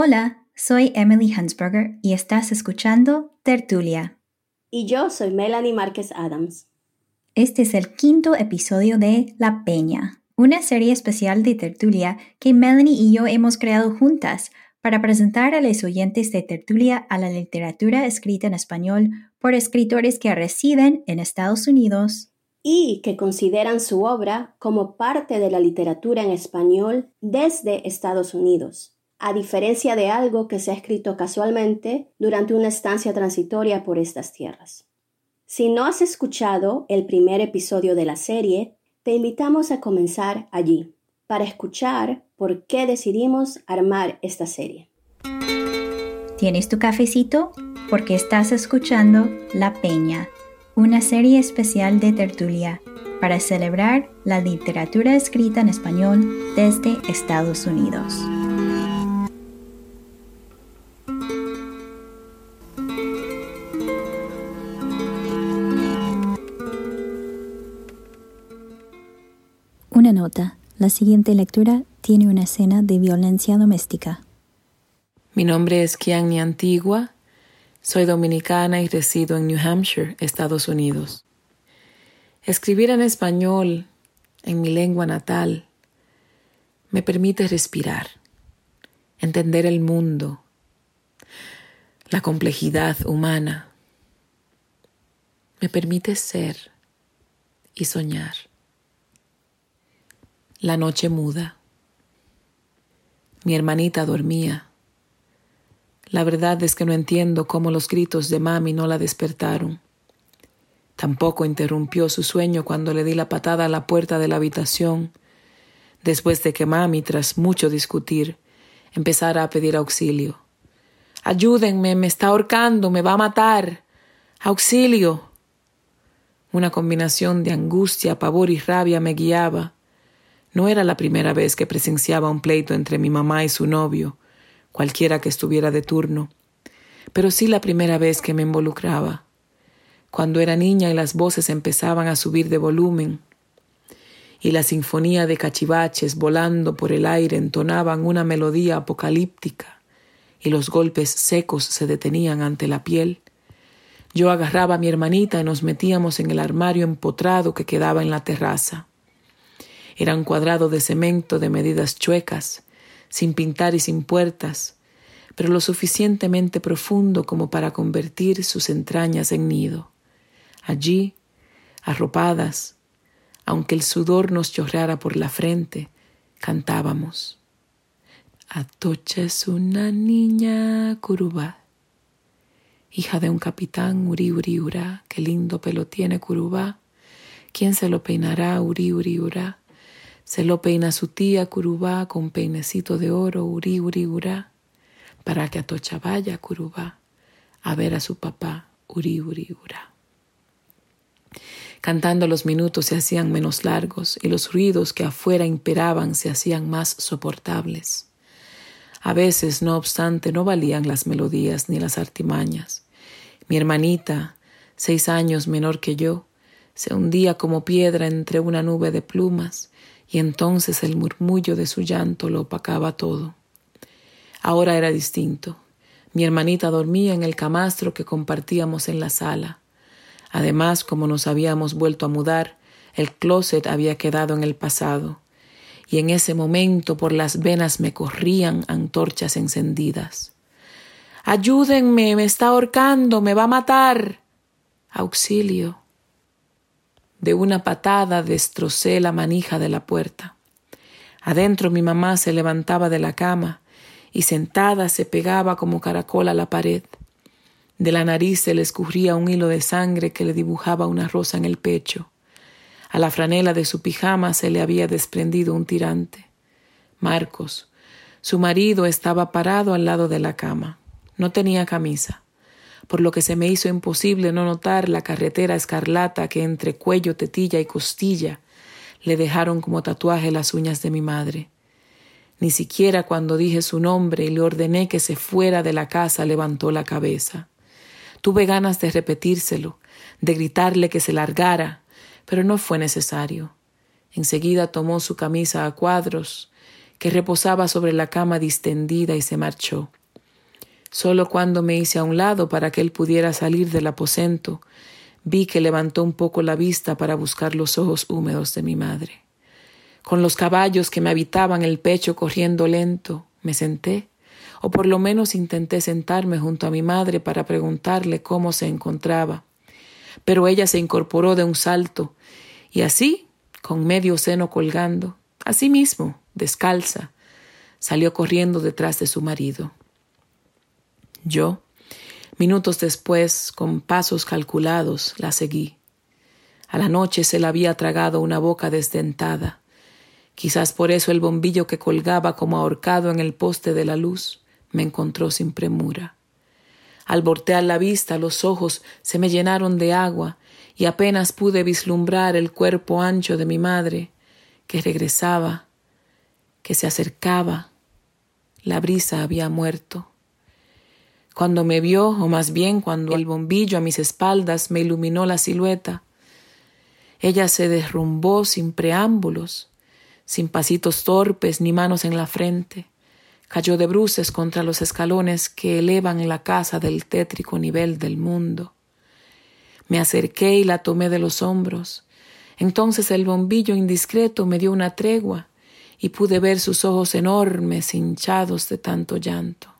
Hola, soy Emily Hansberger y estás escuchando Tertulia. Y yo soy Melanie Márquez Adams. Este es el quinto episodio de La Peña, una serie especial de Tertulia que Melanie y yo hemos creado juntas para presentar a los oyentes de Tertulia a la literatura escrita en español por escritores que residen en Estados Unidos y que consideran su obra como parte de la literatura en español desde Estados Unidos a diferencia de algo que se ha escrito casualmente durante una estancia transitoria por estas tierras. Si no has escuchado el primer episodio de la serie, te invitamos a comenzar allí, para escuchar por qué decidimos armar esta serie. ¿Tienes tu cafecito? Porque estás escuchando La Peña, una serie especial de tertulia para celebrar la literatura escrita en español desde Estados Unidos. La siguiente lectura tiene una escena de violencia doméstica. Mi nombre es Kiani Antigua. Soy dominicana y resido en New Hampshire, Estados Unidos. Escribir en español, en mi lengua natal, me permite respirar, entender el mundo, la complejidad humana. Me permite ser y soñar. La noche muda. Mi hermanita dormía. La verdad es que no entiendo cómo los gritos de mami no la despertaron. Tampoco interrumpió su sueño cuando le di la patada a la puerta de la habitación, después de que mami, tras mucho discutir, empezara a pedir auxilio. Ayúdenme, me está ahorcando, me va a matar. Auxilio. Una combinación de angustia, pavor y rabia me guiaba no era la primera vez que presenciaba un pleito entre mi mamá y su novio, cualquiera que estuviera de turno, pero sí la primera vez que me involucraba, cuando era niña y las voces empezaban a subir de volumen, y la sinfonía de cachivaches volando por el aire entonaban una melodía apocalíptica, y los golpes secos se detenían ante la piel. Yo agarraba a mi hermanita y nos metíamos en el armario empotrado que quedaba en la terraza. Era un cuadrado de cemento de medidas chuecas, sin pintar y sin puertas, pero lo suficientemente profundo como para convertir sus entrañas en nido. Allí, arropadas, aunque el sudor nos chorreara por la frente, cantábamos. Atocha es una niña curubá, hija de un capitán uri uri ura, qué lindo pelo tiene curubá, ¿quién se lo peinará uri uri ura? Se lo peina su tía Curubá con peinecito de oro, uri, uri, urá, para que Atocha vaya Curubá a ver a su papá, uri, uri, urá. Cantando los minutos se hacían menos largos y los ruidos que afuera imperaban se hacían más soportables. A veces, no obstante, no valían las melodías ni las artimañas. Mi hermanita, seis años menor que yo, se hundía como piedra entre una nube de plumas y entonces el murmullo de su llanto lo opacaba todo. Ahora era distinto. Mi hermanita dormía en el camastro que compartíamos en la sala. Además, como nos habíamos vuelto a mudar, el closet había quedado en el pasado, y en ese momento por las venas me corrían antorchas encendidas. Ayúdenme, me está ahorcando, me va a matar. Auxilio. De una patada destrocé la manija de la puerta. Adentro mi mamá se levantaba de la cama y sentada se pegaba como caracol a la pared. De la nariz se le escurría un hilo de sangre que le dibujaba una rosa en el pecho. A la franela de su pijama se le había desprendido un tirante. Marcos, su marido, estaba parado al lado de la cama. No tenía camisa por lo que se me hizo imposible no notar la carretera escarlata que entre cuello, tetilla y costilla le dejaron como tatuaje las uñas de mi madre. Ni siquiera cuando dije su nombre y le ordené que se fuera de la casa levantó la cabeza. Tuve ganas de repetírselo, de gritarle que se largara, pero no fue necesario. Enseguida tomó su camisa a cuadros, que reposaba sobre la cama distendida y se marchó. Solo cuando me hice a un lado para que él pudiera salir del aposento, vi que levantó un poco la vista para buscar los ojos húmedos de mi madre. Con los caballos que me habitaban el pecho corriendo lento, me senté, o por lo menos intenté sentarme junto a mi madre para preguntarle cómo se encontraba. Pero ella se incorporó de un salto, y así, con medio seno colgando, así mismo, descalza, salió corriendo detrás de su marido. Yo, minutos después, con pasos calculados, la seguí. A la noche se la había tragado una boca desdentada. Quizás por eso el bombillo que colgaba como ahorcado en el poste de la luz me encontró sin premura. Al voltear la vista los ojos se me llenaron de agua y apenas pude vislumbrar el cuerpo ancho de mi madre, que regresaba, que se acercaba. La brisa había muerto. Cuando me vio, o más bien cuando el bombillo a mis espaldas me iluminó la silueta, ella se derrumbó sin preámbulos, sin pasitos torpes ni manos en la frente. Cayó de bruces contra los escalones que elevan la casa del tétrico nivel del mundo. Me acerqué y la tomé de los hombros. Entonces el bombillo indiscreto me dio una tregua y pude ver sus ojos enormes hinchados de tanto llanto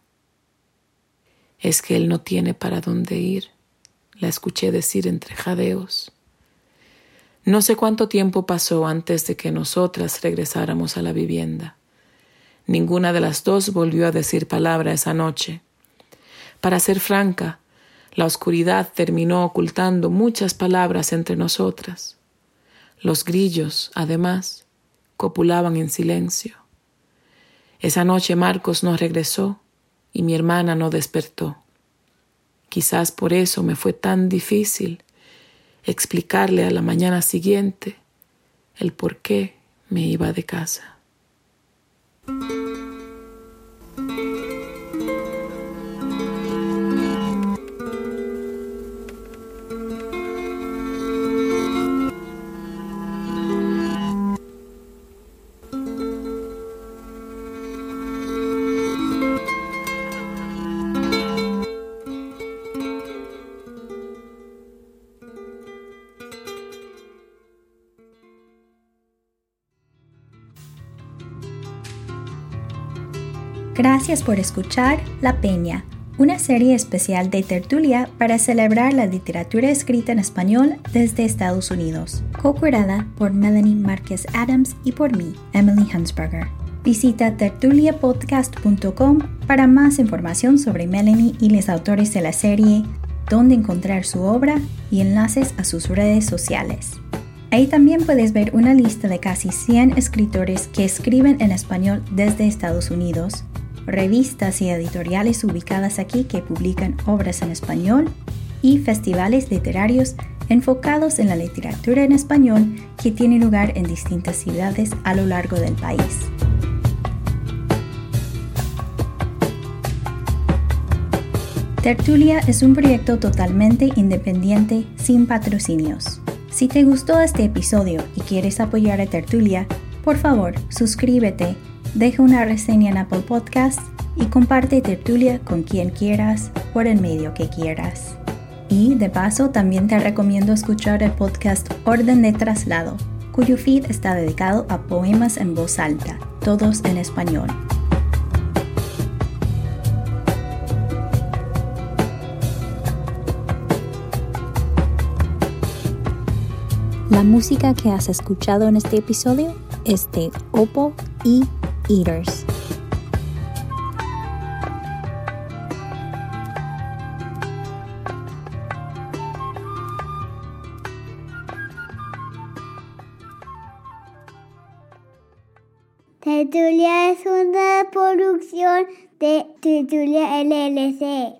es que él no tiene para dónde ir, la escuché decir entre jadeos. No sé cuánto tiempo pasó antes de que nosotras regresáramos a la vivienda. Ninguna de las dos volvió a decir palabra esa noche. Para ser franca, la oscuridad terminó ocultando muchas palabras entre nosotras. Los grillos, además, copulaban en silencio. Esa noche Marcos no regresó y mi hermana no despertó. Quizás por eso me fue tan difícil explicarle a la mañana siguiente el por qué me iba de casa. Gracias por escuchar La Peña, una serie especial de tertulia para celebrar la literatura escrita en español desde Estados Unidos, co-curada por Melanie Márquez Adams y por mí, Emily Hansberger. Visita tertuliapodcast.com para más información sobre Melanie y los autores de la serie, dónde encontrar su obra y enlaces a sus redes sociales. Ahí también puedes ver una lista de casi 100 escritores que escriben en español desde Estados Unidos revistas y editoriales ubicadas aquí que publican obras en español y festivales literarios enfocados en la literatura en español que tienen lugar en distintas ciudades a lo largo del país. Tertulia es un proyecto totalmente independiente sin patrocinios. Si te gustó este episodio y quieres apoyar a Tertulia, por favor suscríbete deja una reseña en Apple Podcasts y comparte tertulia con quien quieras por el medio que quieras. Y de paso también te recomiendo escuchar el podcast Orden de Traslado, cuyo feed está dedicado a poemas en voz alta, todos en español. La música que has escuchado en este episodio es de Oppo y eaters. Tertulia es una producción de Tertulia LLC.